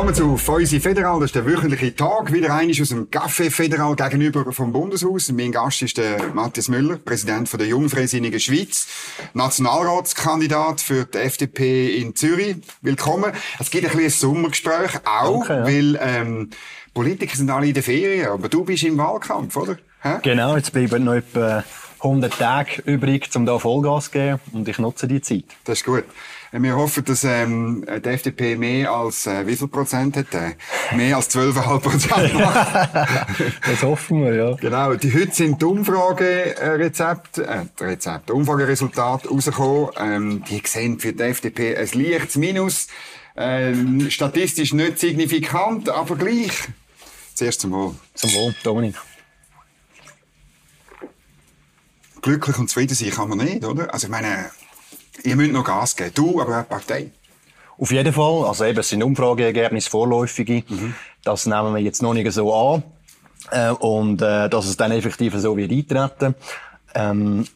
Willkommen zu Feusi Federal. Das ist der wöchentliche Tag. Wieder einmal aus dem Café Federal gegenüber vom Bundeshaus. Mein Gast ist der Matthias Müller, Präsident von der Jungfreisinnigen Schweiz, Nationalratskandidat für die FDP in Zürich. Willkommen. Es gibt ein kleines Sommergespräch auch, Danke, ja. weil ähm, Politiker sind alle in der Ferien, aber du bist im Wahlkampf, oder? Hä? Genau, jetzt bleiben noch etwa 100 Tage übrig, um da Vollgas zu geben und ich nutze die Zeit. Das ist gut. Wir hoffen, dass ähm, die FDP mehr als äh, wie viel Prozent hat? Äh, mehr als 12,5 Prozent das hoffen wir, ja. Genau. Die, heute sind die Umfragerezepte, äh, Rezepte, Umfrageresultate rausgekommen. Ähm, die sehen für die FDP ein leichtes Minus. Ähm, statistisch nicht signifikant, aber gleich. Zuerst zum Wohl. Zum Wohl, Dominik. Glücklich und zufrieden sein kann man nicht, oder? Also ich meine, ihr müsst noch Gas geben. Du, aber auch die Partei. Auf jeden Fall. Also eben, es sind Umfrageergebnisse, vorläufige. Mhm. Das nehmen wir jetzt noch nicht so an. Äh, und äh, dass es dann effektiv so wird eintreten. Ähm,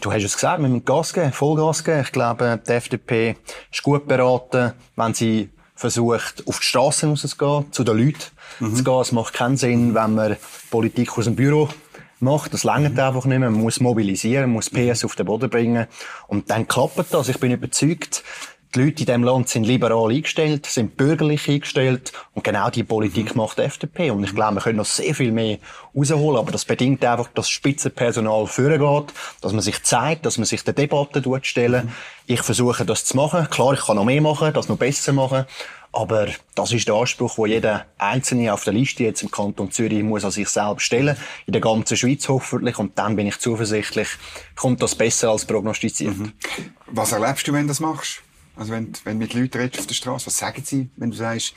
du hast es gesagt, wir müssen Gas geben, Vollgas geben. Ich glaube, die FDP ist gut beraten, wenn sie versucht, auf die Straße rauszugehen, zu den Leuten mhm. zu gehen. Es macht keinen Sinn, wenn man Politik aus dem Büro macht. Das längert mhm. einfach nicht mehr. Man muss mobilisieren, man muss PS auf den Boden bringen. Und dann klappt das. Ich bin überzeugt, die Leute in diesem Land sind liberal eingestellt, sind bürgerlich eingestellt und genau die Politik mhm. macht die FDP. Und ich glaube, wir können noch sehr viel mehr rausholen, aber das bedingt einfach, dass Spitzenpersonal vorgeht, dass man sich zeigt, dass man sich der Debatte stellen. Mhm. Ich versuche das zu machen. Klar, ich kann noch mehr machen, das noch besser machen, aber das ist der Anspruch, den jeder Einzelne auf der Liste jetzt im Kanton Zürich muss an sich selbst stellen. In der ganzen Schweiz hoffentlich. Und dann bin ich zuversichtlich, kommt das besser als prognostiziert. Mhm. Was erlebst du, wenn du das machst? Also wenn, wenn du mit Leuten redest auf der Straße, was sagen sie, wenn du sagst,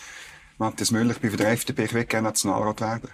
Matthias Müller, ich bin für die FDP, ich will gerne Nationalrat werden?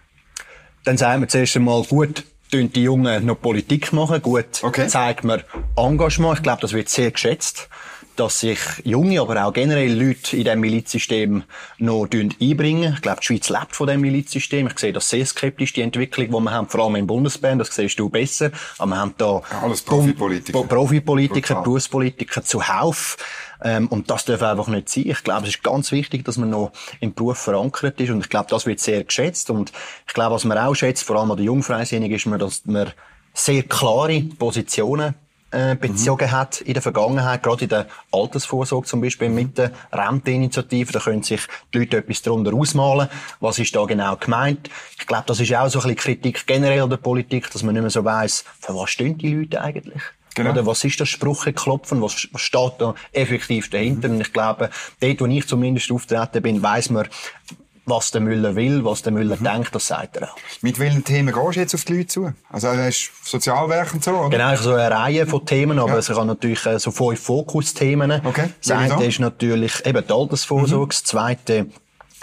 Dann sagen wir zuerst einmal, gut, tun die Jungen noch Politik machen, gut, okay. zeigt man Engagement. Ich glaube, das wird sehr geschätzt dass sich junge, aber auch generell Leute in diesem Milizsystem noch einbringen. Ich glaube, die Schweiz lebt von diesem Milizsystem. Ich sehe das sehr skeptisch, die Entwicklung, die wir haben, vor allem im Bundesband. Das siehst du besser. Aber wir haben da alles Profipolitiker, Profipolitiker Berufspolitiker zuhauf. Ähm, und das darf einfach nicht sein. Ich glaube, es ist ganz wichtig, dass man noch im Beruf verankert ist. Und ich glaube, das wird sehr geschätzt. Und ich glaube, was man auch schätzt, vor allem an der Jungfreisinnigen, ist, dass man sehr klare Positionen äh, bezogen mhm. hat in der Vergangenheit, gerade in der Altersvorsorge zum Beispiel mit der Renteninitiative. Da können sich die Leute etwas darunter ausmalen. Was ist da genau gemeint? Ich glaube, das ist auch so ein bisschen Kritik generell der Politik, dass man nicht mehr so weiss, für was stehen die Leute eigentlich? Genau. Oder was ist das Sprücheklopfen? Was, was steht da effektiv dahinter? Mhm. Und ich glaube, dort, wo ich zumindest auftreten bin, weiss man, was der Müller will, was der Müller mhm. denkt, das sagt er auch. Mit welchen Themen gehst du jetzt auf die Leute zu? Also, er ist Sozialwerk und so, oder? Genau, so eine Reihe von Themen, aber ja. es hat natürlich äh, so fünf Fokusthemen. Okay. Das eine ist natürlich eben die Altersvorsorge, mhm. das zweite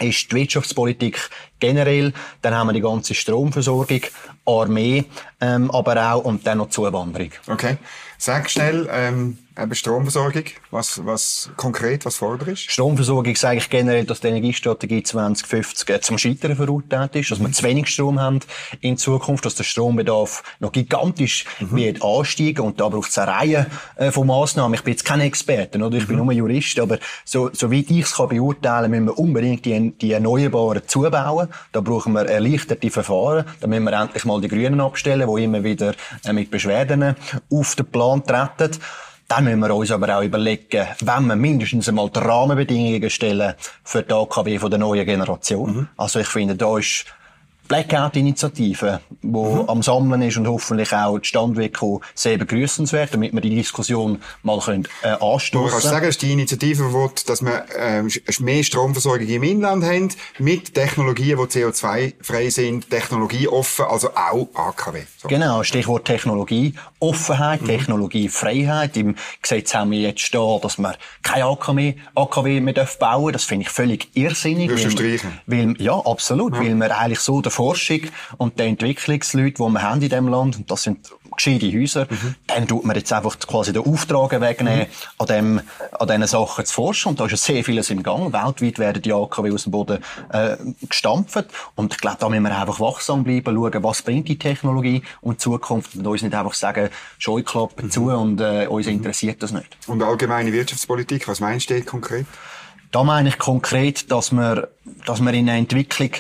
ist die Wirtschaftspolitik generell, dann haben wir die ganze Stromversorgung, Armee, ähm, aber auch und dann noch Zuwanderung. Okay. Sag schnell, ähm, eben Stromversorgung, was, was konkret, was forderst Stromversorgung sage ich generell, dass die Energiestrategie 2050 äh, zum Scheitern verurteilt ist, dass wir zu wenig Strom haben in Zukunft, dass der Strombedarf noch gigantisch mhm. wird ansteigen und da braucht es eine Reihe äh, von Massnahmen. Ich bin jetzt kein Experte, oder? Ich mhm. bin nur Jurist, aber so, so wie ich es kann beurteilen, müssen wir unbedingt die, die Erneuerbaren zubauen. Da brauchen wir erleichterte Verfahren. Da müssen wir endlich mal die Grünen abstellen, die immer wieder äh, mit Beschwerden auf den Plan Plan treten. Dann müssen wir uns aber auch überlegen, wenn wir mindestens einmal die Rahmenbedingungen stellen für die AKW von der neuen Generation. Mhm. Also ich finde, da ist Blackout-Initiative, die mhm. am Sammeln ist und hoffentlich auch die wird sehr begrüßenswert, damit wir die Diskussion mal können, äh, anstoßen können. Du kannst sagen, dass die Initiative will, dass wir äh, mehr Stromversorgung im Inland haben, mit Technologien, die CO2-frei sind, technologieoffen, also auch AKW. So. Genau, Stichwort Technologie. Offenheit, mhm. Technologiefreiheit. Im Gesetz haben wir jetzt stehen, dass wir kein AKW, AKW mehr bauen dürfen. Das finde ich völlig irrsinnig. Würdest du streichen? Weil, ja, absolut. Ja. Weil wir eigentlich so der Forschung und der Entwicklungsleute, die wir haben in diesem Land, und das sind gescheite Häuser, mhm. dann tut man jetzt einfach quasi den Auftrag wegnehmen, mhm. an, dem, an diesen Sachen zu forschen. Und da ist ja sehr vieles im Gang. Weltweit werden die AKW aus dem Boden äh, gestampft. Und ich glaube, da müssen wir einfach wachsam bleiben, schauen, was bringt die Technologie und Zukunft. Und uns nicht einfach sagen, Scheuklappen mhm. zu und äh, uns interessiert das nicht. Und allgemeine Wirtschaftspolitik, was meinst du konkret? Da meine ich konkret, dass wir, dass wir in eine Entwicklung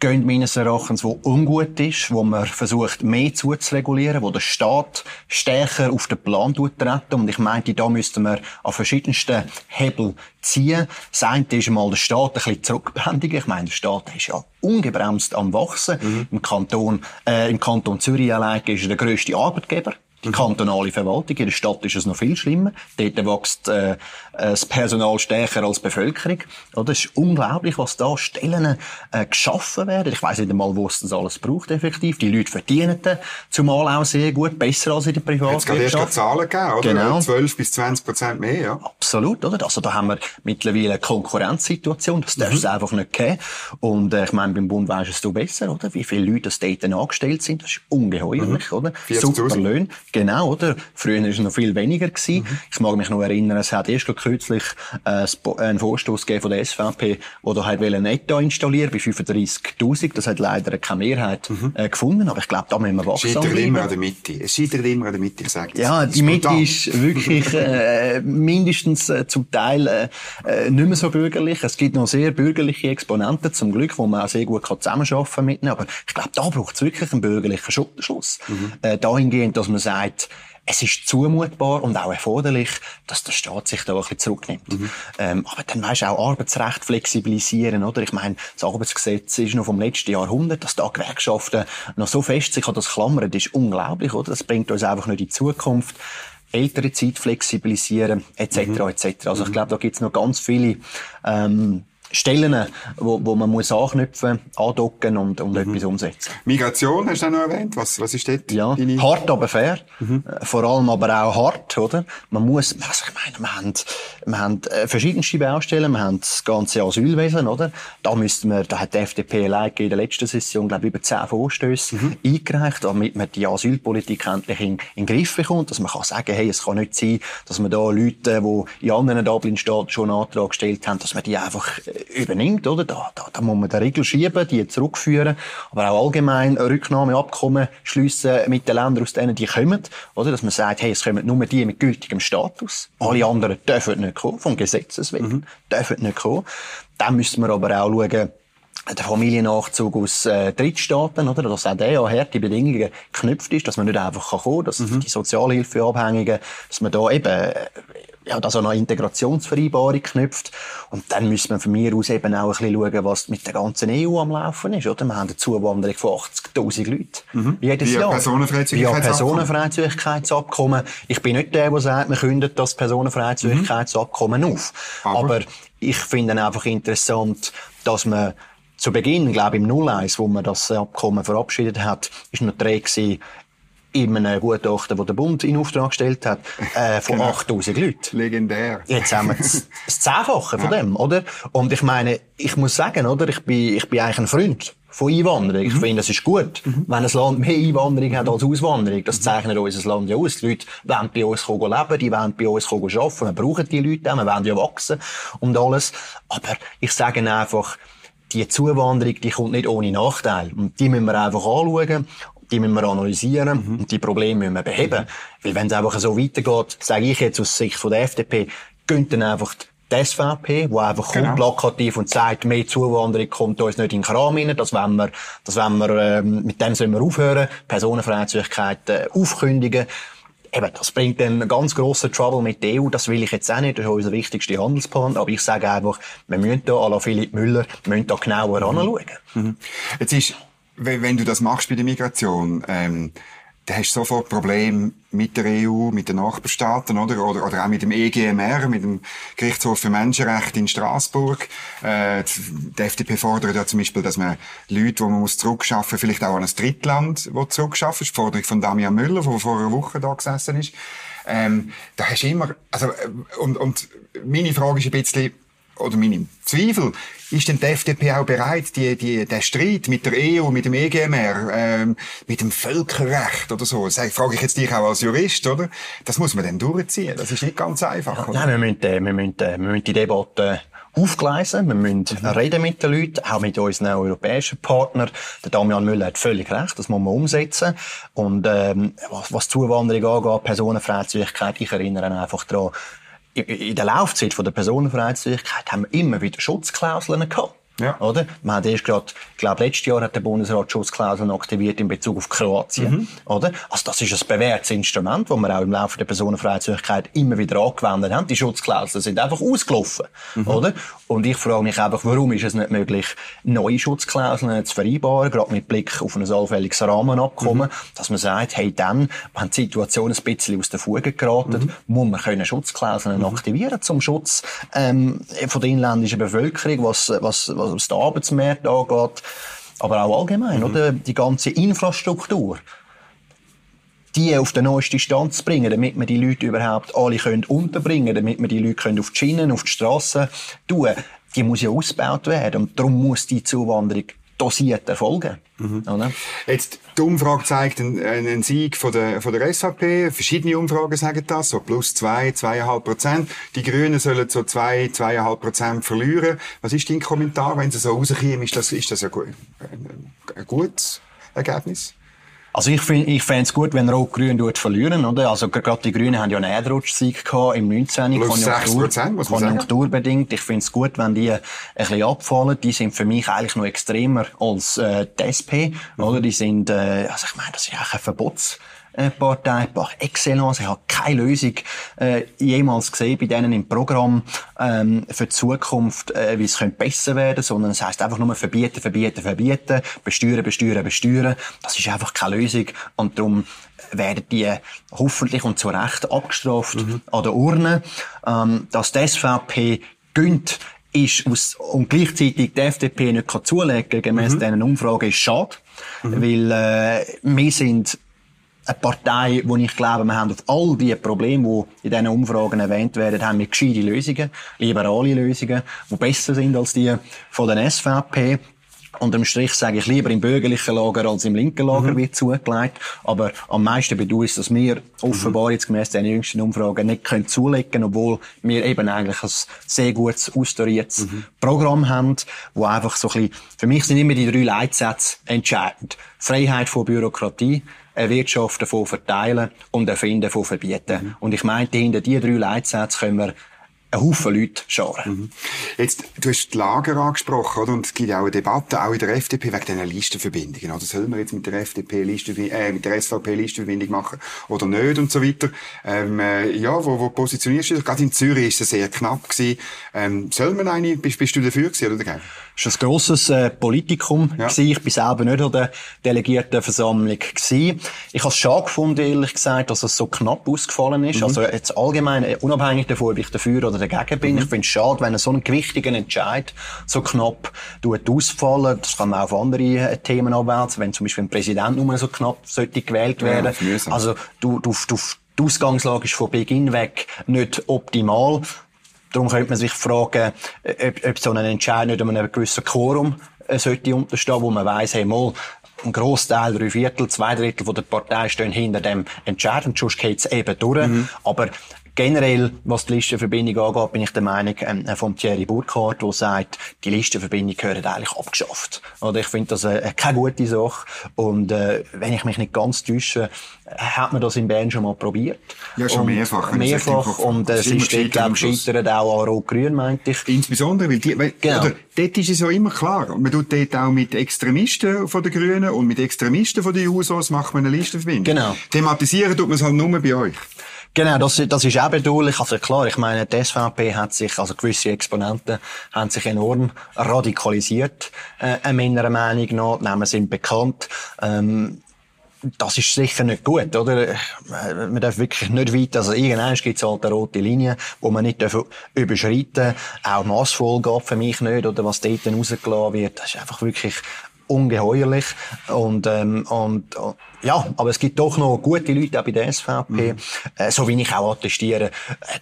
gehen meines Erachtens, wo ungut ist, wo man versucht, mehr zuzuregulieren, wo der Staat stärker auf den Plan treten. Und ich meinte, da müssten wir an verschiedensten Hebel ziehen. Das eine ist mal der Staat ein bisschen zurückbändigen. Ich meine, der Staat ist ja ungebremst am Wachsen. Mhm. Im Kanton, äh, im Kanton Zürich allein ist er der grösste Arbeitgeber. Die kantonale Verwaltung. In der Stadt ist es noch viel schlimmer. Dort wächst äh, das Personal stärker als die Bevölkerung. Oder? Es ist unglaublich, was da Stellen äh, geschaffen werden. Ich weiß nicht einmal, wo es das alles braucht, effektiv. Die Leute verdienen zumal auch sehr gut, besser als in der Privatwirtschaft. Jetzt gerade erst Zahlen gegeben, oder? Genau. 12 bis 20 Prozent mehr, ja. Absolut, oder? Also da haben wir mittlerweile eine Konkurrenzsituation. Das darf es mhm. einfach nicht geben. Und äh, ich meine, beim Bund weisst du besser, oder? Wie viele Leute dort angestellt sind. Das ist ungeheuerlich, mhm. oder? Super Löhne. Genau, oder? Früher war es noch viel weniger. Gewesen. Mhm. Ich mag mich noch erinnern, es hat erst kürzlich äh, einen Vorstoß von der SVP, wo da halt Netto installieren bei 35.000. Das hat leider keine Mehrheit mhm. äh, gefunden, aber ich glaube, da müssen wir wachsam bleiben. Es immer an der Mitte. Es scheitert immer an der Mitte, ich sage Ja, die Mitte ist wirklich äh, mindestens äh, zum Teil äh, äh, nicht mehr so bürgerlich. Es gibt noch sehr bürgerliche Exponenten, zum Glück, wo man auch sehr gut zusammenarbeiten kann mit ihnen. Aber ich glaube, da braucht es wirklich einen bürgerlichen Schluss. Mhm. Äh, dahingehend, dass man sagt, es ist zumutbar und auch erforderlich, dass der Staat sich da ein bisschen zurücknimmt. Mhm. Ähm, aber dann weisst du auch Arbeitsrecht flexibilisieren, oder? Ich meine, das Arbeitsgesetz ist noch vom letzten Jahrhundert, dass da Gewerkschaften noch so fest sich an das klammern, das ist unglaublich, oder? Das bringt uns einfach nicht in die Zukunft ältere Zeit flexibilisieren, etc., mhm. etc. Also ich mhm. glaube, da gibt's noch ganz viele ähm, Stellen, wo, wo man muss anknüpfen, andocken und, und mhm. etwas umsetzen. Migration hast du auch noch erwähnt. Was, was ist dort? Ja, deine... hart, aber fair. Mhm. Äh, vor allem aber auch hart, oder? Man muss, also ich meine, wir haben, wir haben äh, verschiedenste Baustellen, wir haben das ganze Asylwesen, oder? Da müssten wir, da hat die FDP allein in der letzten Session, glaube ich, über zehn Vorstöße mhm. eingereicht, damit man die Asylpolitik endlich in, in den Griff bekommt, dass man kann sagen, hey, es kann nicht sein, dass man da Leute, die in anderen Dublin-Staaten schon einen Antrag gestellt haben, dass man die einfach äh, übernimmt, oder? Da, da, da muss man den Riegel schieben, die zurückführen, aber auch allgemein Rücknahmeabkommen schliessen mit den Ländern, aus denen die kommen, oder? Dass man sagt, hey, es kommen nur die mit gültigem Status. Alle anderen dürfen nicht kommen, vom Gesetzes wegen, mhm. dürfen nicht kommen. Dann müssen wir aber auch schauen, der Familiennachzug aus äh, Drittstaaten, oder? Dass auch der an harte Bedingungen geknüpft ist, dass man nicht einfach kommen kann, dass mhm. die Sozialhilfeabhängigen, dass man da eben ja, dass an eine Integrationsvereinbarung knüpft. Und dann müssen wir von mir aus eben auch ein bisschen schauen, was mit der ganzen EU am Laufen ist, oder? Wir haben eine Zuwanderung von 80.000 Leuten. Mhm. Jedes Via Jahr. Personenfreizügigkeitsabkommen. Personenfreizügigkeitsabkommen. Ich bin nicht der, der sagt, wir künden das Personenfreizügigkeitsabkommen mhm. auf. Aber, Aber ich finde einfach interessant, dass man zu Beginn, glaube ich, im 01, wo man das Abkommen verabschiedet hat, ist noch drei gewesen, in einem Gutachten, das der Bund in Auftrag gestellt hat, äh, von genau. 8000 Leuten. Legendär. Jetzt haben wir das, das Zehnfache von ja. dem, oder? Und ich meine, ich muss sagen, oder? Ich bin, ich bin eigentlich ein Freund von Einwanderung. Mhm. Ich finde, es ist gut, mhm. wenn ein Land mehr Einwanderung hat als Auswanderung. Das zeichnet unser Land ja aus. Die Leute wollen bei uns leben, die wollen bei uns arbeiten. Wir brauchen die Leute auch, wir wollen ja wachsen und alles. Aber ich sage einfach, die Zuwanderung, die kommt nicht ohne Nachteil. Und die müssen wir einfach anschauen die müssen wir analysieren mhm. und die Probleme müssen wir beheben. Weil wenn es einfach so weitergeht, sage ich jetzt aus Sicht von der FDP, gönnt dann einfach die SVP, die einfach genau. kommt, plakativ und sagt, mehr Zuwanderung kommt uns nicht in den Kram rein, das wollen wir, das wollen wir, ähm, mit dem sollen wir aufhören, Personenfreizügigkeit äh, aufkündigen. Eben, das bringt dann einen ganz grossen Trouble mit der EU. Das will ich jetzt auch nicht. Das ist unser wichtigster Handelspartner. Aber ich sage einfach, wir müssen da, à la Philipp Müller, müssen da genauer mhm. anschauen. Mhm. Jetzt ist wenn du das machst bei der Migration, ähm, dann hast du sofort Probleme mit der EU, mit den Nachbarstaaten, oder? Oder, oder auch mit dem EGMR, mit dem Gerichtshof für Menschenrechte in Straßburg. Äh, die FDP fordert ja zum Beispiel, dass man Leute, die man muss zurückschaffen, vielleicht auch an ein Drittland, wo zurückschaffen. Das ist die Forderung von Damian Müller, der vor einer Woche da gesessen ist. Ähm, da hast du immer, also, äh, und, und meine Frage ist ein bisschen, oder meine Zweifel, ist denn die FDP auch bereit, die, die, den Streit mit der EU, mit dem EGMR, ähm, mit dem Völkerrecht oder so, das frage ich jetzt dich auch als Jurist, oder? Das muss man dann durchziehen. Das ist nicht ganz einfach, oder? Nein, wir müssen, äh, wir müssen, äh, wir müssen die Debatte aufgleisen. Wir müssen mhm. reden mit den Leuten, auch mit unseren europäischen Partnern. Der Damian Müller hat völlig recht, das muss man umsetzen. Und ähm, was, was Zuwanderung angeht, Personenfreizügigkeit, ich erinnere einfach daran, in der Laufzeit von der Personenfreizügigkeit haben wir immer wieder Schutzklauseln gehabt. Ja. Oder? Man hat erst gerade, ich glaube, letztes Jahr hat der Bundesrat Schutzklauseln aktiviert in Bezug auf Kroatien. Mhm. Oder? Also das ist ein bewährtes Instrument, das wir auch im Laufe der Personenfreizügigkeit immer wieder angewendet haben. Die Schutzklauseln sind einfach ausgelaufen. Mhm. Oder? Und ich frage mich einfach, warum ist es nicht möglich, neue Schutzklauseln zu vereinbaren, gerade mit Blick auf ein allfälliges Rahmenabkommen, mhm. dass man sagt, hey, dann, wenn die Situation ein bisschen aus der Fuge geraten, mhm. muss man können Schutzklauseln mhm. aktivieren zum Schutz ähm, von der inländischen Bevölkerung, was, was, was was den Arbeitsmarkt angeht, aber auch allgemein, mhm. oder? Die ganze Infrastruktur die auf den neuesten Stand zu bringen, damit wir die Leute überhaupt alle können unterbringen damit wir die Leute können auf die Schienen, auf die Strassen tun, die muss ja ausgebaut werden. Und darum muss die Zuwanderung dosiert erfolgen. Mhm. Jetzt, die Umfrage zeigt einen, einen Sieg von der, von der SVP. Verschiedene Umfragen sagen das, so plus zwei, zweieinhalb Prozent. Die Grünen sollen so zwei, zweieinhalb Prozent verlieren. Was ist dein Kommentar, wenn sie so rauskommen? Ist das, ist das ein, ein, ein gutes Ergebnis? Also ich finde ich fände es gut, wenn Rot-Grün verlieren, oder? Also gerade die Grünen haben ja einen Erdrutschsieg gehabt im 19. Plus Konjunktur, muss man konjunkturbedingt. Ich finde es gut, wenn die ein bisschen abfallen. Die sind für mich eigentlich noch extremer als äh, die SP, mhm. oder? Die sind, äh, also ich meine, das ist eigentlich ein Verbots Partei par excellence. Ich habe keine Lösung äh, jemals gesehen bei denen im Programm ähm, für die Zukunft, äh, wie es könnte besser werden sondern es heißt einfach nur verbieten, verbieten, verbieten, besteuern, besteuern, besteuern. Das ist einfach keine Lösung und darum werden die hoffentlich und zu Recht abgestraft mhm. an der Urne. Ähm, dass die SVP gönnt, ist aus, und gleichzeitig die FDP nicht kann zulegen, gemäss mhm. diesen Umfragen, ist schade. Mhm. Weil, äh, wir sind eine Partei, wo ich glaube, wir haben auf all die Probleme, die in diesen Umfragen erwähnt werden, haben wir gescheite Lösungen, liberale Lösungen, die besser sind als die von den SVP. Unterm Strich sage ich lieber im bürgerlichen Lager als im linken Lager mhm. wird zugelegt. Aber am meisten bedauere ich, dass wir offenbar mhm. jetzt gemäss den jüngsten Umfragen nicht können zulegen obwohl wir eben eigentlich ein sehr gutes, austariertes mhm. Programm haben, wo einfach so ein bisschen, für mich sind immer die drei Leitsätze entscheidend. Freiheit vor Bürokratie, Erwirtschaften von verteilen und Erfinden von verbieten. Mhm. Und ich meinte, hinter diese drei Leitsätze können wir ein Haufen Leute scharen. Mhm. Jetzt, du hast die Lager angesprochen, oder? Und es gibt auch eine Debatte, auch in der FDP, wegen diesen Listenverbindungen, oder? Sollen wir jetzt mit der FDP Liste, äh, mit der SVP Listenverbindung machen oder nicht und so weiter? Ähm, äh, ja, wo, wo positionierst du dich? Gerade in Zürich ist es sehr knapp gewesen. Ähm, soll man eine, bist, bist du dafür gewesen, oder dagegen? Das war ein grosses äh, Politikum. Ja. Ich war selber nicht an der Delegiertenversammlung. Gewesen. Ich habe es schade gefunden, ehrlich gesagt, dass es so knapp ausgefallen ist. Mhm. Also jetzt allgemein, äh, unabhängig davon, ob ich dafür oder dagegen bin. Mhm. Ich finde es schade, wenn so ein gewichtiger Entscheid so knapp ausfallen. Das kann man auch auf andere äh, Themen abwälzen, wenn zum Beispiel ein Präsident nur so knapp sollte gewählt werden. Ja, also du, du, du, die Ausgangslage ist von Beginn weg nicht optimal. Darum könnte man sich fragen, äh, ob, ob so ein Entscheid nicht einem gewissen Quorum äh, sollte unterstehen, wo man weiss, hey, mal, ein Großteil, drei Viertel, zwei Drittel von der Partei stehen hinter dem Entscheid und sonst geht's eben durch. Mhm. Aber Generell, was die Listenverbindung angeht, bin ich der Meinung ähm, von Thierry Burkhardt, der sagt, die Listenverbindung gehört eigentlich abgeschafft. Oder ich finde das äh, keine gute Sache. Und äh, wenn ich mich nicht ganz täusche, hat man das in Bern schon mal probiert. Ja, schon und mehrfach. Mehrfach. Und äh, es ist dort, glaube gescheitert auch an Rot-Grün, meinte ich. Insbesondere, weil die, weil, genau. oder, dort ist es ja immer klar. Man tut dort auch mit Extremisten von den Grünen und mit Extremisten von den Jusos macht man eine Listenverbindung. Genau. Thematisieren tut man es halt nur bei euch. Genau, das, das ist auch bedauerlich. Also klar, ich meine, die SVP hat sich, also gewisse Exponenten haben sich enorm radikalisiert, äh, meiner Meinung nach. Namen sind bekannt. Ähm, das ist sicher nicht gut, oder? Äh, man darf wirklich nicht weit, also irgendwann gibt es halt eine rote Linie, wo man nicht überschreiten darf. Auch Massvoll geht für mich nicht, oder was dort rausgelassen wird. Das ist einfach wirklich ungeheuerlich. Und, ähm, und, ja, aber es gibt doch noch gute Leute auch bei der SVP, mhm. äh, so wie ich auch attestiere, äh,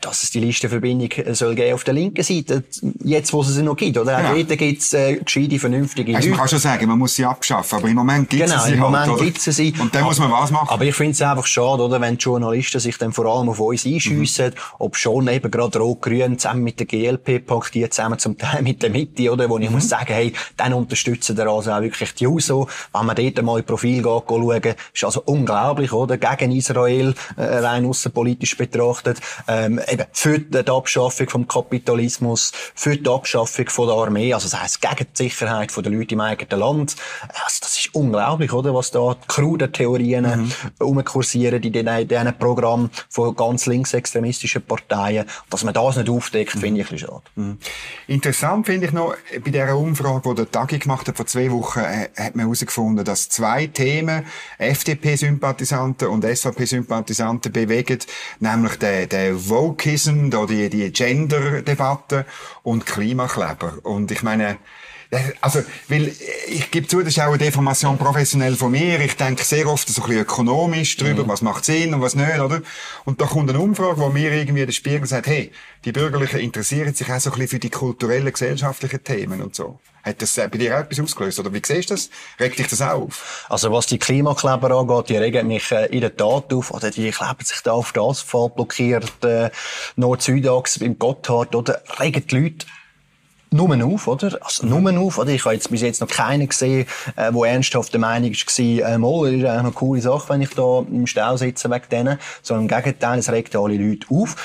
dass es die Listenverbindung äh, soll geben auf der linken Seite, jetzt wo es sie noch gibt, oder? Auch ja. dort gibt es äh, gescheite, vernünftige also, Man kann schon sagen, man muss sie abschaffen, aber im Moment gibt es genau, sie im Moment halt, gibt es sie. Und dann aber, muss man was machen. Aber ich finde es einfach schade, oder, wenn die Journalisten sich dann vor allem auf uns einschiessen, mhm. ob schon eben gerade Rot-Grün zusammen mit der GLP paktiert, zusammen zum Teil mit der Mitte, oder, wo ich mhm. muss sagen, hey, dann unterstützen wir also auch wirklich die USO. Wenn man dort mal Profil schauen, ist also unglaublich, oder? Gegen Israel, äh, rein außenpolitisch betrachtet, ähm, eben für die Abschaffung vom Kapitalismus, für die Abschaffung von der Armee, also das heisst gegen die Sicherheit der Leute im eigenen Land. Also das ist unglaublich, oder? Was da die kruden Theorien mhm. umkursieren in diesen Programmen von ganz linksextremistischen Parteien. Dass man das nicht aufdeckt, mhm. finde ich ein bisschen schade. Mhm. Interessant finde ich noch, bei dieser Umfrage, die der Tagi gemacht hat, vor zwei Wochen, äh, hat man herausgefunden, dass zwei Themen FDP-Sympathisanten und SVP-Sympathisanten bewegen, nämlich der, der Wokeism, da die, die Gender-Debatte und Klimakleber. Und ich meine, also, weil, ich gebe zu, das ist auch eine Deformation professionell von mir. Ich denke sehr oft so ein bisschen ökonomisch drüber, mhm. was macht Sinn und was nicht, oder? Und da kommt eine Umfrage, wo mir irgendwie der Spiegel sagt, hey, die Bürgerlichen interessieren sich auch so ein bisschen für die kulturellen, gesellschaftlichen Themen und so. Hat das bei dir auch etwas ausgelöst? Oder wie siehst du das? Regt dich das auch auf? Also, was die Klimakleber angeht, die regen mich äh, in der Tat auf. Oder die kleben sich da auf den Asphalt blockiert, äh, Nord-Südachse im Gotthard, oder regen die Leute nur auf, oder? Also, nur auf, oder? Ich habe jetzt bis jetzt noch keinen gesehen, äh, wo ernsthaft der Meinung war, äh, mal, ist eigentlich eine coole Sache, wenn ich da im Stau sitze wegen denen. Sondern im Gegenteil, es regt alle Leute auf.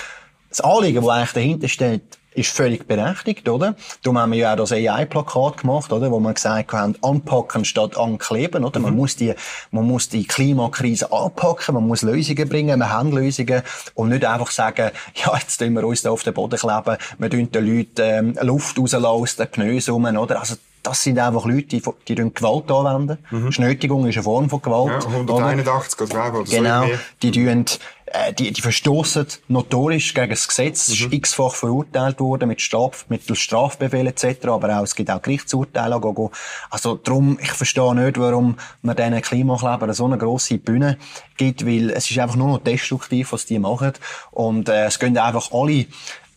Das Anliegen, das eigentlich dahinter steht, ist völlig berechtigt, oder? Darum haben wir ja auch das AI-Plakat gemacht, oder? Wo wir gesagt haben, anpacken statt ankleben, oder? Mhm. Man muss die, man muss die Klimakrise anpacken, man muss Lösungen bringen, wir haben Lösungen und nicht einfach sagen, ja, jetzt tun wir uns da auf den Boden kleben, wir tun den Leuten ähm, Luft rauslassen aus den Knöseln, oder? Also, das sind einfach Leute, die, die Gewalt anwenden. Mhm. Schnötigung ist eine Form von Gewalt. Ja, 181 oder, oder Genau. So die tun, äh, die, die verstoßen notorisch gegen das Gesetz. Mhm. ist x-fach verurteilt worden mit Straf, mit Strafbefehlen etc. Aber auch, es gibt auch Gerichtsurteile. Also darum, ich verstehe nicht, warum man diesen Klimaklebern so eine grosse Bühne gibt, weil es ist einfach nur noch destruktiv, was die machen. Und äh, es gehen einfach alle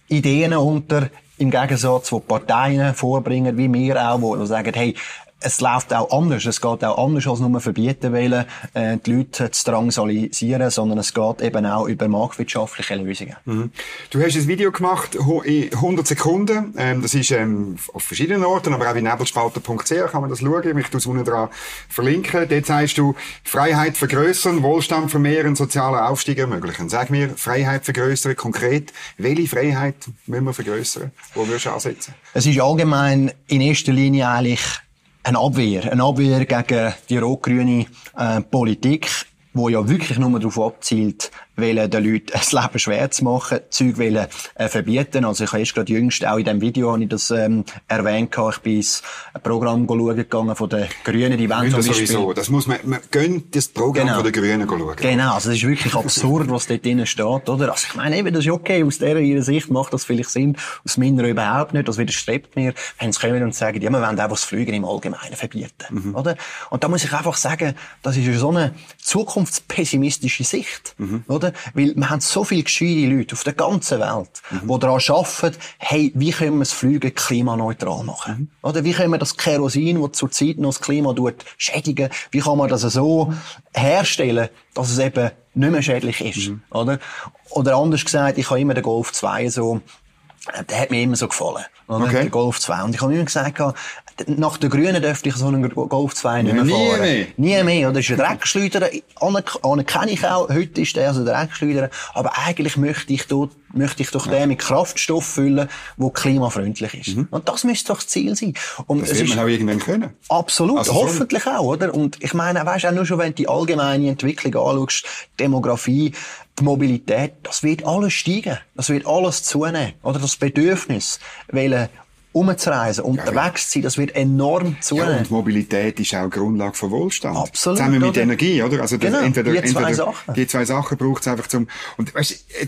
Ideen unter, im Gegensatz, wo Parteien vorbringen, wie wir auch, wo sagen, hey, es läuft auch anders. Es geht auch anders als nur verbieten wollen, äh, die Leute zu drangsalisieren, sondern es geht eben auch über marktwirtschaftliche Lösungen. Mhm. Du hast ein Video gemacht in 100 Sekunden. Ähm, das ist ähm, auf verschiedenen Orten, aber auch in nebelspalter.ch kann man das schauen. Ich tue es unten dran verlinken. Dort sagst du, Freiheit vergrößern, Wohlstand vermehren, sozialen Aufstieg ermöglichen. Sag mir, Freiheit vergrößern konkret. Welche Freiheit müssen wir vergrößern? Wo würdest du ansetzen? Es ist allgemein in erster Linie eigentlich eine Abwehr. Eine Abwehr gegen die rot-grüne äh, Politik, wo ja wirklich nur darauf abzielt, wollen den Leuten das Leben schwer zu machen, Zeug wollen, äh, verbieten. Also ich habe erst gerade jüngst, auch in diesem Video habe ich das ähm, erwähnt, ich bin ins Programm schauen gegangen von den Grünen, die wollen zum Beispiel... Sowieso. Das muss man, man gönnt das Programm genau. von den Grünen schauen. Genau, also es ist wirklich absurd, was dort drinnen steht, oder? Also ich meine eben, das ist okay, aus dieser ihrer Sicht macht das vielleicht Sinn, aus meiner überhaupt nicht, das widerstrebt mir, wenn sie kommen und sagen, ja, wir wollen einfach das Fliegen im Allgemeinen verbieten, mhm. oder? Und da muss ich einfach sagen, das ist so eine zukunftspessimistische Sicht, mhm. oder? Oder? Weil wir haben so viele gescheite Leute auf der ganzen Welt, mhm. die daran arbeiten, hey, wie können wir das Fliegen klimaneutral machen? Mhm. Oder wie können wir das Kerosin, das zurzeit noch das Klima tut, schädigen, wie kann man das so herstellen, dass es eben nicht mehr schädlich ist, mhm. oder? Oder anders gesagt, ich habe immer den Golf 2 so, äh, der hat mir immer so gefallen. Oder? Okay. Der Golf 2. Und ich habe immer gesagt, nach den Grünen dürfte ich so einen Golf 2 nicht mehr nie fahren. Mehr. Nie mehr. Oder? Das ist ein Dreckschleuder. Anerkenne ich auch. Heute ist der also ein Dreckschleuder. Aber eigentlich möchte ich dort, möchte ich doch ja. den mit Kraftstoff füllen, der klimafreundlich ist. Mhm. Und das müsste doch das Ziel sein. Und das wird man auch irgendwann können. Absolut. Also hoffentlich schon. auch, oder? Und ich meine, weißt du, auch nur schon, wenn du die allgemeine Entwicklung anschaust, Demografie, die Mobilität, das wird alles steigen. Das wird alles zunehmen. Oder das Bedürfnis, weil umzureisen, unterwegs zu sein, das wird enorm zunehmen. Ja, und Mobilität ist auch Grundlage von Wohlstand. Absolut. Zusammen mit oder? Energie, oder? Also genau, entweder, die zwei entweder, Sachen. Die zwei Sachen braucht es einfach zum, und weißt, äh,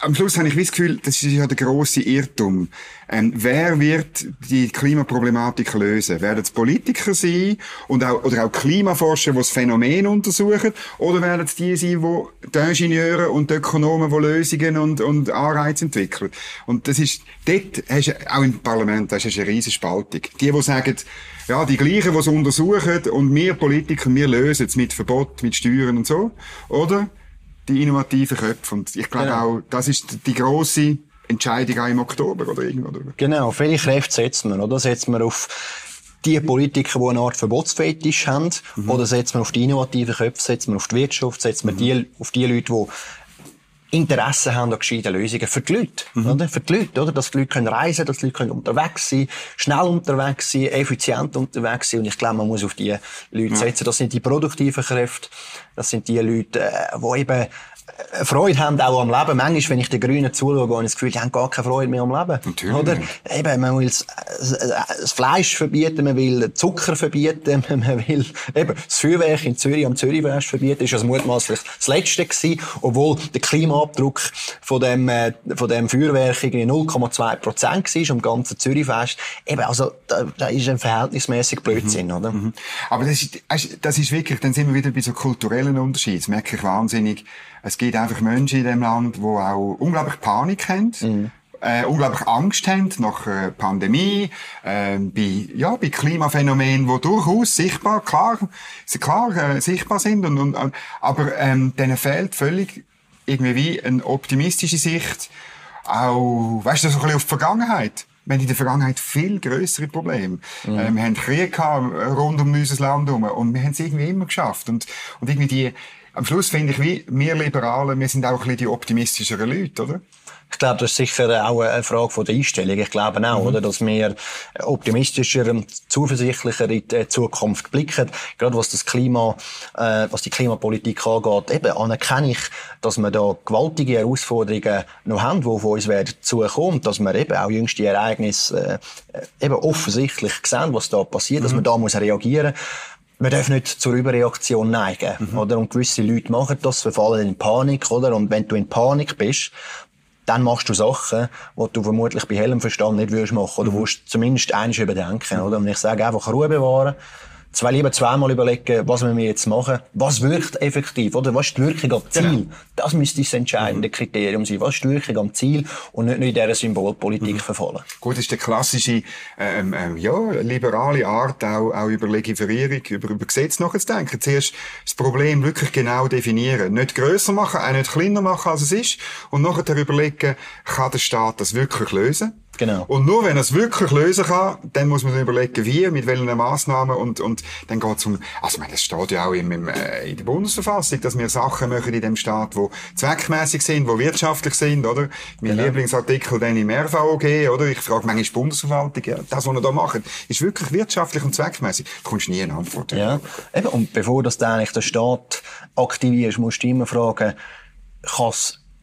am Schluss habe ich das Gefühl, das ist ja der grosse Irrtum. Ähm, wer wird die Klimaproblematik lösen? Werden es Politiker sein und auch, oder auch Klimaforscher, die das Phänomen untersuchen? Oder werden es die sein, die, die Ingenieure und die Ökonomen, die Lösungen und, und Anreize entwickeln? Und das ist, dort hast du, auch im Parlament, das ist eine riesige Spaltung. Die, die sagen, ja, die gleichen, die es untersuchen und wir Politiker, wir lösen es mit Verbot, mit Steuern und so. Oder? Die innovativen Köpfe. Und ich glaube genau. auch, das ist die grosse Entscheidung auch im Oktober oder irgendwo. Genau, viele Kräfte setzt man, oder? Setzt man auf die Politiker, die eine Art Verbotsfetisch haben, mhm. oder setzt man auf die innovativen Köpfe, setzt man auf die Wirtschaft, setzt man mhm. die, auf die Leute, die Interesse haben an gescheiten Lösungen für die Leute, mhm. oder? Für die Leute, oder? Dass die Leute können reisen, dass die Leute können unterwegs sein, schnell unterwegs sein, effizient unterwegs sein. Und ich glaube, man muss auf die Leute setzen. Das sind die produktiven Kräfte. Das sind die Leute, äh, die eben Freude haben auch am Leben. Manchmal, wenn ich den Grünen zuschaue, habe ich das Gefühl, die haben gar keine Freude mehr am Leben. Natürlich. Oder? Eben, man will das Fleisch verbieten, man will Zucker verbieten, man will eben das Feuerwerk in Zürich am Zürichfest verbieten. Ist das mutmaßlich das Letzte gewesen, obwohl der Klimaabdruck von dem, äh, von dem Feuerwerk irgendwie 0,2 Prozent war am ganzen Zürichfest. Eben, also, da, da ist ein verhältnismäßig Blödsinn, mhm. oder? Mhm. Aber das ist, das ist wirklich, dann sind wir wieder bei so kulturellen Unterschieden. Das merke ich wahnsinnig. Es gibt einfach Menschen in dem Land, die auch unglaublich Panik haben. Mhm. Äh, unglaublich Angst haben nach äh, Pandemie, äh, bei, ja, bei Klimaphänomenen, die durchaus sichtbar, klar, klar äh, sichtbar sind, und, und, aber ähm, denen fehlt völlig irgendwie wie eine optimistische Sicht, auch, weißt du, so ein bisschen auf die Vergangenheit. Wir haben in der Vergangenheit viel größere Probleme. Mhm. Äh, wir haben Krieg gehabt, rund um unser Land herum und wir haben es irgendwie immer geschafft. Und, und irgendwie die, am Schluss finde ich, wie wir Liberalen, wir sind auch ein bisschen die optimistischeren Leute, oder? Ich glaube, das ist sicher auch eine Frage von der Einstellung. Ich glaube auch, mhm. oder, dass wir optimistischer, zuversichtlicher in die Zukunft blicken. Gerade was das Klima, äh, was die Klimapolitik angeht, eben anerkenne ich, dass wir da gewaltige Herausforderungen noch haben, die auf uns werden zukommen, dass wir eben auch jüngste Ereignisse äh, eben offensichtlich sehen, was da passiert, mhm. dass man da muss reagieren man darf nicht zur Überreaktion neigen, mhm. oder? Und gewisse Leute machen das, verfallen in Panik, oder? Und wenn du in Panik bist, dann machst du Sachen, die du vermutlich bei hellem Verstand nicht würdest machen, oder mhm. würdest zumindest eins überdenken, oder? Und ich sage einfach Ruhe bewahren, zwei, lieber zweimal überlegen, was wir jetzt machen. Was wirkt effektiv, oder? Was ist die Wirkung am Ziel? Genau. Das müsste das entscheidende mhm. Kriterium sein. Was ist die Wirkung am Ziel? Und nicht nur in dieser Symbolpolitik mhm. verfallen. Gut, das ist die klassische, ähm, ähm, ja, liberale Art, auch, auch über Legiferierung, über, über Gesetz nachzudenken. Zuerst das Problem wirklich genau definieren. Nicht grösser machen, auch nicht kleiner machen, als es ist. Und nachher überlegen, kann der Staat das wirklich lösen? Genau. Und nur wenn er es wirklich lösen kann, dann muss man überlegen, wie, mit welchen Massnahmen und, und dann geht es um, also ich meine, das steht ja auch im, im, äh, in der Bundesverfassung, dass wir Sachen machen in dem Staat, die zweckmäßig sind, die wirtschaftlich sind, oder? Mein genau. Lieblingsartikel dann im RVOG, oder? Ich frage manchmal die Bundesverwaltung, ja, das, was wir da machen, ist wirklich wirtschaftlich und zweckmäßig. Du kommst nie eine Antwort. Ja, eben, und bevor das dann eigentlich der Staat aktivierst, musst du immer fragen, kann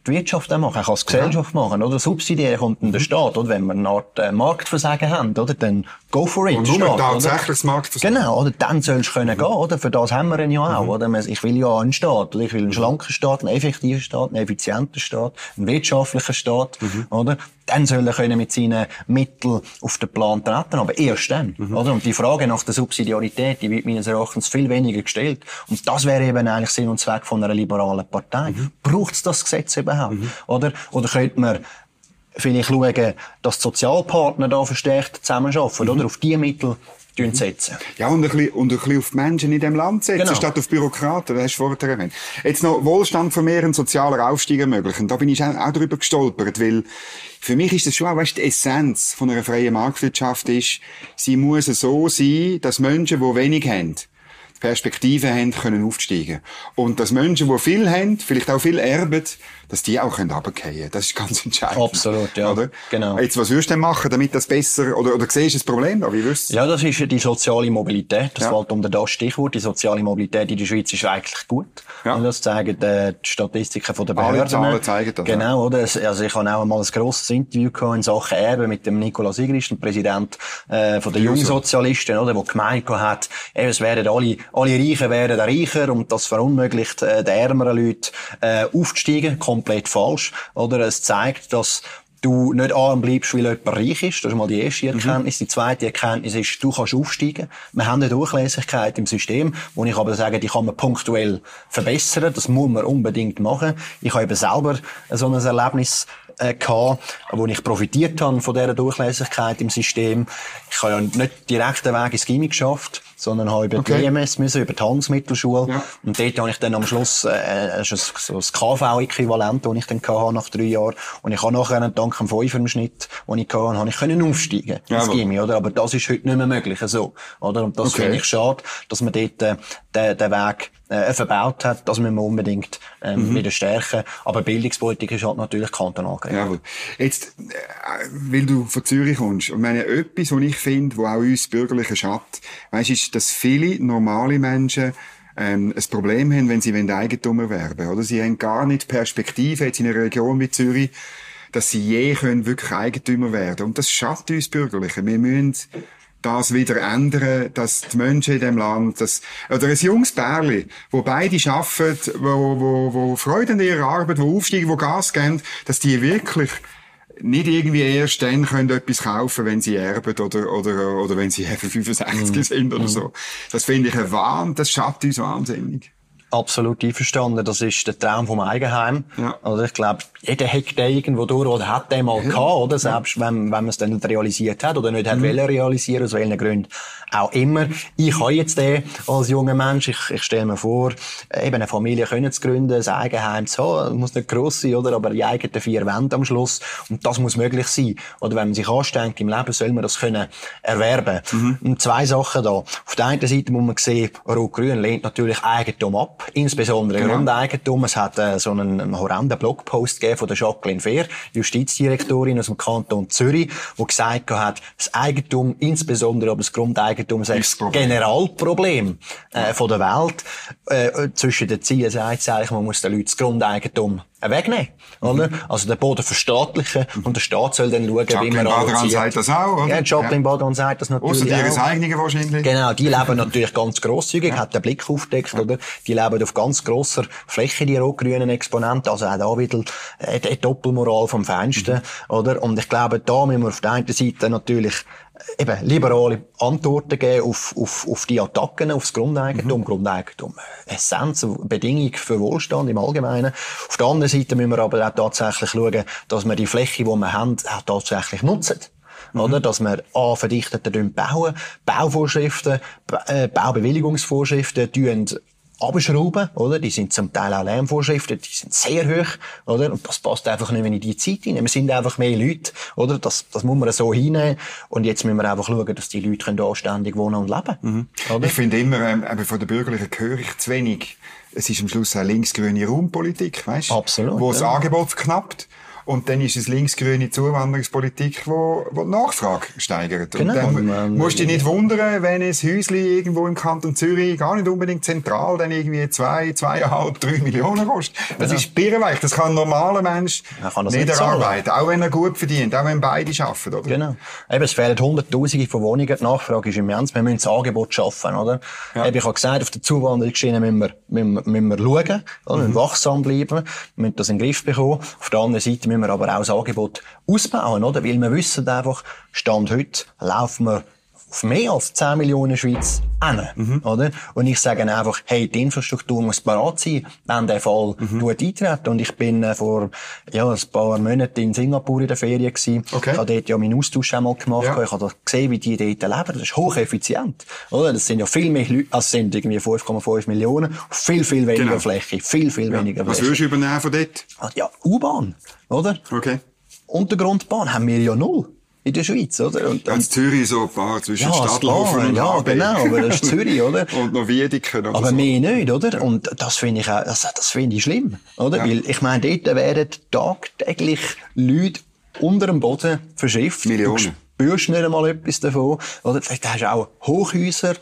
die Wirtschaft machen, kann es Gesellschaft ja. machen, oder? Subsidiär kommt dann der Staat, oder? Wenn wir eine Art äh, Marktversagen haben, oder? Dann go for it. Und nur Staat, tatsächlich das Marktversagen. Genau, oder? Dann sollst du können mhm. gehen, oder? Für das haben wir ihn ja auch, mhm. oder? Ich will ja einen Staat, oder? Ich will einen schlanken Staat, einen effektiven Staat, einen effizienten Staat, einen wirtschaftlichen Staat, mhm. oder? Dann soll er können mit seinen Mitteln auf den Plan treten, aber erst dann, mhm. oder? Und die Frage nach der Subsidiarität, die wird meines Erachtens viel weniger gestellt. Und das wäre eben eigentlich Sinn und Zweck von einer liberalen Partei. Mhm. Braucht es das Gesetz überhaupt? Mhm. Oder? Oder könnte man vielleicht schauen, dass die Sozialpartner da verstärkt zusammenarbeiten, mhm. oder? Auf die Mittel setzen. Ja, und ein, bisschen, und ein bisschen auf die Menschen in dem Land setzen, genau. statt auf Bürokraten, das hast du vorher erwähnt. Jetzt noch Wohlstand vermehren, sozialer Aufstieg ermöglichen. Da bin ich auch, auch darüber gestolpert, weil für mich ist das schon auch, weißt, die Essenz von einer freien Marktwirtschaft ist, sie muss so sein, dass Menschen, die wenig haben, Perspektive haben, können aufsteigen. Und dass Menschen, die viel haben, vielleicht auch viel erben, dass die auch können runterfallen Das ist ganz entscheidend. Absolut, ja. Oder? Genau. Jetzt, was würdest du denn machen, damit das besser, oder, oder siehst du das Problem da? Wie wirst Ja, das ist die soziale Mobilität. Das ja. fällt unter das Stichwort. Die soziale Mobilität in der Schweiz ist eigentlich gut. Ja. Und das zeigen äh, die Statistiken von der Behörden. Alle Zahlen zeigen das. Genau, oder? Also ich habe auch einmal ein grosses Interview gehabt in Sachen Erbe mit dem Nikolaus Igrist, dem Präsident äh, von der Jungsozialisten, oder? Der gemeint hat, eben, es werden alle, alle Reichen werden reicher und das verunmöglicht äh, den ärmeren Leuten äh, aufzusteigen komplett falsch. Oder es zeigt, dass du nicht arm bleibst, weil jemand reich ist. Das ist mal die erste mhm. Erkenntnis. Mhm. Die zweite Erkenntnis ist, du kannst aufsteigen. Wir haben eine Durchlässigkeit im System, wo ich aber sage, die kann man punktuell verbessern. Das muss man unbedingt machen. Ich habe eben selber so ein Erlebnis äh, gehabt, wo ich profitiert habe von dieser Durchlässigkeit im System. Ich habe ja nicht direkt den Weg ins Gimmick geschafft sondern habe über Okay. die EMS müssen, über die Handelsmittelschule. Ja. Und dort habe ich dann am Schluss, äh, es so das KV-Äquivalent, das ich dann hatte nach drei Jahren. Und ich habe nachher, dank dem Fünfer im Schnitt, den ich hatte, habe ich können aufsteigen. ins Jawohl. Gimmi, oder? Aber das ist heute nicht mehr möglich, so. Oder? Und das Okay. finde ich schade, dass man dort, äh, den, den Weg, äh, verbaut hat. Das müssen wir unbedingt, ähm, Mhm. wieder stärken. Aber Bildungspolitik ist halt natürlich kantonal geregelt. Jawohl. Jetzt, äh, weil du von Zürich kommst, und meine, etwas, was ich finde, wo auch uns Bürgerliche schadet, weisst, ist, dass viele normale Menschen ähm, ein Problem haben, wenn sie wollen Eigentümer werden oder? Sie haben gar nicht Perspektive jetzt in einer Region wie Zürich, dass sie je können wirklich Eigentümer werden. Und das schadet uns Bürgerliche. Wir müssen das wieder ändern, dass die Menschen in dem Land, dass, oder ein junges Pärli, wo beide arbeiten, wo, wo, wo Freude an ihrer Arbeit, wo aufsteigen, wo Gas geben, dass die wirklich nicht irgendwie erst dann können etwas kaufen, wenn sie erben oder, oder, oder wenn sie eben 65 sind oder so. Das finde ich ein Wahn, das schadet uns wahnsinnig. Absolut einverstanden. Das ist der Traum vom Eigenheim. Ja. Also ich glaube, jeder hat den irgendwo durch oder hat den mal gehabt, oder? Selbst wenn, wenn man es dann nicht realisiert hat oder nicht hat wollen realisieren, aus welchen Gründen auch immer. Ich habe jetzt den als junger Mensch. Ich, ich stelle mir vor, eben eine Familie können zu gründen, ein Eigenheim zu haben. Muss nicht gross sein, oder? Aber die eigenen vier Wände am Schluss. Und das muss möglich sein. Oder wenn man sich anstrengt im Leben, soll man das können erwerben. Und zwei Sachen da. Auf der einen Seite muss man sehen, Rot-Grün lehnt natürlich Eigentum ab. Insbesondere Genau. Grundeigentum. Es hat äh, so einen, einen horrenden Blogpost gegeben von der Jacqueline Fehr, Justizdirektorin aus dem Kanton Zürich, die gesagt hat, das Eigentum, insbesondere aber das Grundeigentum, sei Ist das das Problem. Generalproblem äh, von der Welt. Äh, zwischen den Zielen sagt sie eigentlich, man muss den Leuten das Grundeigentum wegnehmen. Oder? Also den Boden verstaatlichen und der Staat soll dann schauen, wie Jacqueline man Badran sagt das auch, oder? Ja, Jacqueline Ja. Badran sagt das natürlich Ausser ihres eigenen wahrscheinlich. Genau, die leben natürlich ganz grosszügig, hat den Blick aufgedeckt, oder? Die leben auf ganz grosser Fläche, die rot-grünen Exponenten, also auch da wieder die Doppelmoral vom Feinsten, oder? Und ich glaube, da müssen wir auf der einen Seite natürlich eben liberale Antworten geben auf, auf, auf die Attacken, aufs Grundeigentum. Grundeigentum, äh, Essenz, Bedingung für Wohlstand im Allgemeinen. Auf der anderen Seite müssen wir aber auch tatsächlich schauen, dass wir die Fläche, die wir haben, auch tatsächlich nutzen. Oder? Dass wir A, verdichteten bauen, Bauvorschriften, Ba- äh, Baubewilligungsvorschriften, abschrauben, oder? Die sind zum Teil auch Lärmvorschriften, die sind sehr hoch, oder? Und das passt einfach nicht mehr in die Zeit hinein. Wir sind einfach mehr Leute, oder? Das, das muss man so hinnehmen. Und jetzt müssen wir einfach schauen, dass die Leute können anständig wohnen und leben. Oder? Ich finde immer, ähm, von der Bürgerlichen höre ich zu wenig. Es ist am Schluss eine linksgrüne Raumpolitik, weißt Absolut, Wo das ja. Angebot knappt. Und dann ist es linksgrüne Zuwanderungspolitik, wo, wo die Nachfrage steigert. Genau. Und dann ähm, musst du dich nicht wundern, wenn ein Häuschen irgendwo im Kanton Zürich gar nicht unbedingt zentral dann irgendwie zwei, zweieinhalb, drei Millionen kostet. Das ist birrenweich. Das kann ein normaler Mensch nicht nicht erarbeiten. Auch wenn er gut verdient. Auch wenn beide arbeiten, oder? Genau. Eben, es fehlen Hunderttausende von Wohnungen. Die Nachfrage ist immens. Wir müssen das Angebot schaffen, oder? Eben, ich habe gesagt, auf der Zuwanderungsschiene müssen wir, müssen wir, müssen wir schauen, oder? müssen wachsam bleiben, wir müssen das in den Griff bekommen. Auf der anderen Seite müssen wir aber auch das Angebot ausbauen, oder? Weil wir wissen einfach, Stand heute laufen wir auf mehr als 10 Millionen Schweiz hin, oder? Und ich sage einfach, hey, die Infrastruktur muss parat sein, wenn der Fall tut eintreten. Und ich bin äh, vor, ja, ein paar Monaten in Singapur in der Ferien gewesen. Okay. Ich habe dort ja meinen Austausch einmal gemacht. Ja. Ich habe da gesehen, wie die dort leben. Das ist hocheffizient, oder? Das sind ja viel mehr Leute, also sind irgendwie 5,5 Millionen, viel, viel weniger Genau. Fläche, viel, viel weniger Was Fläche. würdest du übernehmen von dort? Ja, U-Bahn, oder? Okay. Untergrundbahn haben wir ja null in der Schweiz, oder? Und, Ganz Zürich so ein paar zwischen Ja, Stadtlauf Spa, und ja, HB. genau, aber das ist Zürich, oder? und noch Wiedeken oder Aber so. mehr nicht, oder? Und das finde ich auch, das, das finde ich schlimm, oder? Ja. Weil, ich meine, dort werden tagtäglich Leute unter dem Boden verschifft. Millionen. Du spürst nicht einmal etwas davon, oder? Da hast du auch Hochhäuser,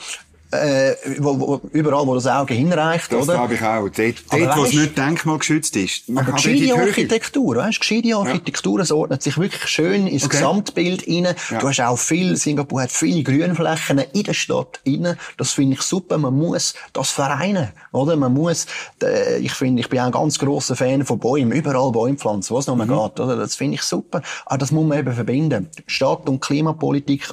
äh, wo, wo, überall, wo das Auge hinreicht, Das oder? glaube ich auch. Dort, Aber dort wo es nicht denkmalgeschützt ist. Man Aber gescheite. Architektur, weißt, gescheite Architektur, es ordnet sich wirklich schön ins Okay. Gesamtbild rein. Ja. Du hast auch viel, Singapur hat viele Grünflächen in der Stadt rein. Das finde ich super. Man muss das vereinen, oder? Man muss, äh, ich finde, ich bin auch ein ganz grosser Fan von Bäumen, überall Bäume pflanzen, was noch mal Mhm. geht, oder? Das finde ich super. Aber das muss man eben verbinden. Stadt- und Klimapolitik,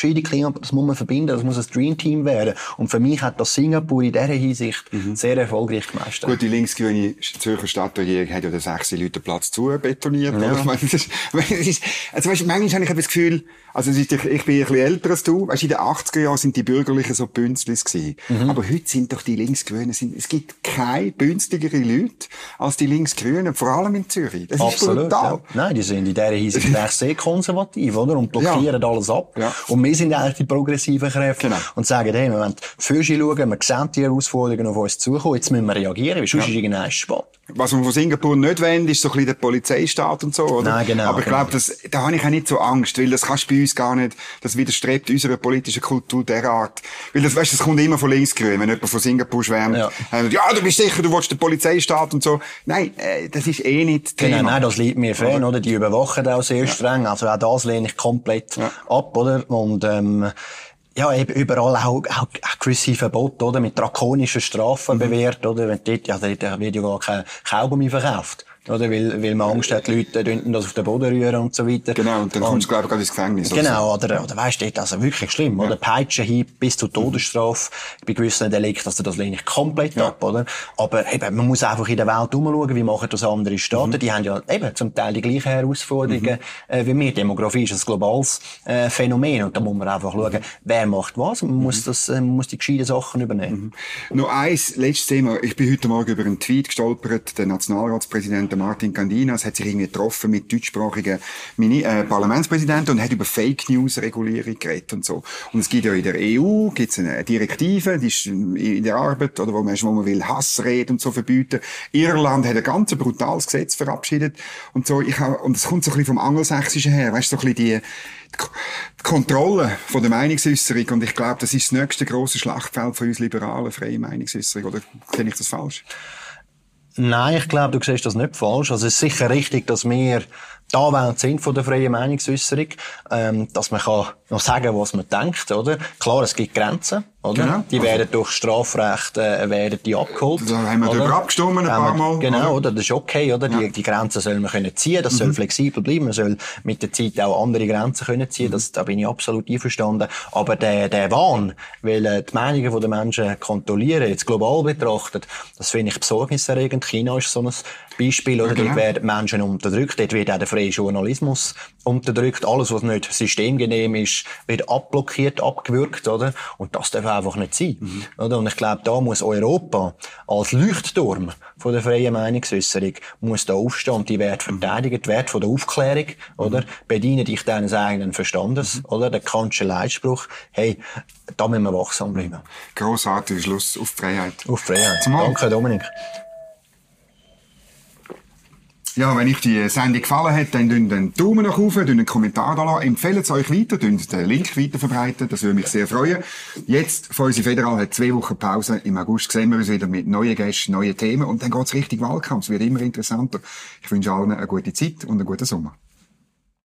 gescheite Klima, das muss man verbinden, das muss ein Dream-Team werden. Und für mich hat das Singapur in dieser Hinsicht mhm. sehr erfolgreich gemeistert. Gut, die linksgrüne Zürcher Stadtregierung hat ja den sechs Leute Platz zu betoniert. Ja. Ich meine, das ist, also weißt, manchmal habe ich das Gefühl, also ich, ich bin ein bisschen älter als du, weißt, in den 80er Jahren sind die Bürgerlichen so Bünzlis gewesen. Mhm. Aber heute sind doch die Linksgrünen, sind, es gibt keine bünzligere Leute als die Linksgrünen, vor allem in Zürich. Das Absolut, ist brutal. Ja. Nein, die sind in dieser Hinsicht sehr konservativ, oder? Und blockieren ja. alles ab. Ja. Und wir sind eigentlich die progressiven Kräfte. Genau. Und sagen, hey, wir wollen Füße schauen, wir sehen die Herausforderungen auf uns zukommen, jetzt müssen wir reagieren, weil sonst ja. ist irgendein spät. Was man von Singapur nicht wollen, ist so ein bisschen der Polizeistaat und so, oder? Nein, genau. Aber ich glaube, genau. da habe ich auch nicht so Angst, weil das kannst du bei uns gar nicht, das widerstrebt unserer politischen Kultur derart. Weil das, weißt, das kommt immer von linksgrün, wenn jemand von Singapur schwärmt. Ja. Äh, ja, du bist sicher, du willst den Polizeistaat und so. Nein, äh, das ist eh nicht Thema. Genau, nein, das liegt mir fern, oder? Die überwachen auch sehr ja. streng. Also auch das lehne ich komplett ja. ab, oder? Und, ähm, ja, eben überall auch, auch, gewisse Verbote, oder? Mit drakonischen Strafen mhm. bewährt, oder? Wenn dort, ja, dort wird ja gar kein Kaugummi verkauft. Oder? Weil, weil man Angst hat, die Leute könnten das auf den Boden rühren und so weiter. Genau, und dann kommst du, glaube ich, gerade ins Gefängnis. Genau, oder, oder, oder weißt du, das ist wirklich schlimm, ja. oder? Peitschenhieb bis zur Todesstrafe. Bei gewissen Delikten, also das lehne ich komplett ja. ab, oder? Aber eben, man muss einfach in der Welt umschauen, wie machen das andere Staaten. Mhm. Die haben ja eben zum Teil die gleichen Herausforderungen mhm. äh, wie wir. Demografie ist ein globales äh, Phänomen und da muss man einfach schauen, wer macht was man muss, mhm. das, äh, muss die gescheiten Sachen übernehmen. Mhm. Noch eins, letztes Thema. Ich bin heute Morgen über einen Tweet gestolpert, der Nationalratspräsident Martin Candinas hat sich irgendwie getroffen mit deutschsprachigen Mini äh, Parlamentspräsidenten und hat über Fake News Regulierung geredet und so. Und es gibt ja in der EU gibt's eine Direktive, die ist in der Arbeit, oder wo man, wo man will Hassrede und so verbieten. Irland hat ein ganz brutales Gesetz verabschiedet und so. Ich hab, und es kommt so ein bisschen vom Angelsächsischen her, weißt du, so ein bisschen die, die Kontrolle von der Meinungsäußerung und ich glaube, das ist das nächste große Schlachtfeld von uns liberalen freie Meinungsäußerung oder sehe ich das falsch? Nein, ich glaube, du siehst das nicht falsch. Also es ist sicher richtig, dass wir da wollen sind von der freien Meinungsäußerung, ähm, dass man kann noch sagen, was man denkt, oder? Klar, es gibt Grenzen, oder? Genau. Die werden also, durch Strafrecht äh, werden die abgeholt. Da haben wir darüber abgestimmt ein paar Mal. Genau, oder? Das ist okay, oder? Ja. Die, die Grenzen soll man können ziehen, das mhm. soll flexibel bleiben, man soll mit der Zeit auch andere Grenzen können ziehen, mhm. das, da bin ich absolut einverstanden. Aber der, der Wahn, weil äh, die Meinungen der Menschen kontrollieren, jetzt global betrachtet, das finde ich besorgniserregend. China ist so ein Beispiel, oder? Ja, genau. Dort werden Menschen unterdrückt, dort wird auch der freie Journalismus unterdrückt. Alles, was nicht systemgenehm ist, wird abblockiert, abgewürgt, oder? Und das darf einfach nicht sein, mhm. oder? Und ich glaube, da muss Europa als Leuchtturm von der freien Meinungsäußerung muss da aufstehen und die Wert verteidigen, die Wert von der Aufklärung, mhm. oder? Bediene dich deines eigenen Verstandes, mhm. oder? Der Kantsche Leitspruch, hey, da müssen wir wachsam bleiben. Grossartiger Schluss auf Freiheit. Auf Freiheit. Danke, Dominik. Ja, wenn euch die Sendung gefallen hat, dann tun einen Daumen nach oben, einen Kommentar da lassen, empfehlen es euch weiter, den Link weiter verbreiten, das würde mich sehr freuen. Jetzt, unserer Federal hat zwei Wochen Pause. Im August sehen wir uns wieder mit neuen Gästen, neuen Themen und dann geht's richtig Wahlkampf. Es wird immer interessanter. Ich wünsche allen eine gute Zeit und einen guten Sommer.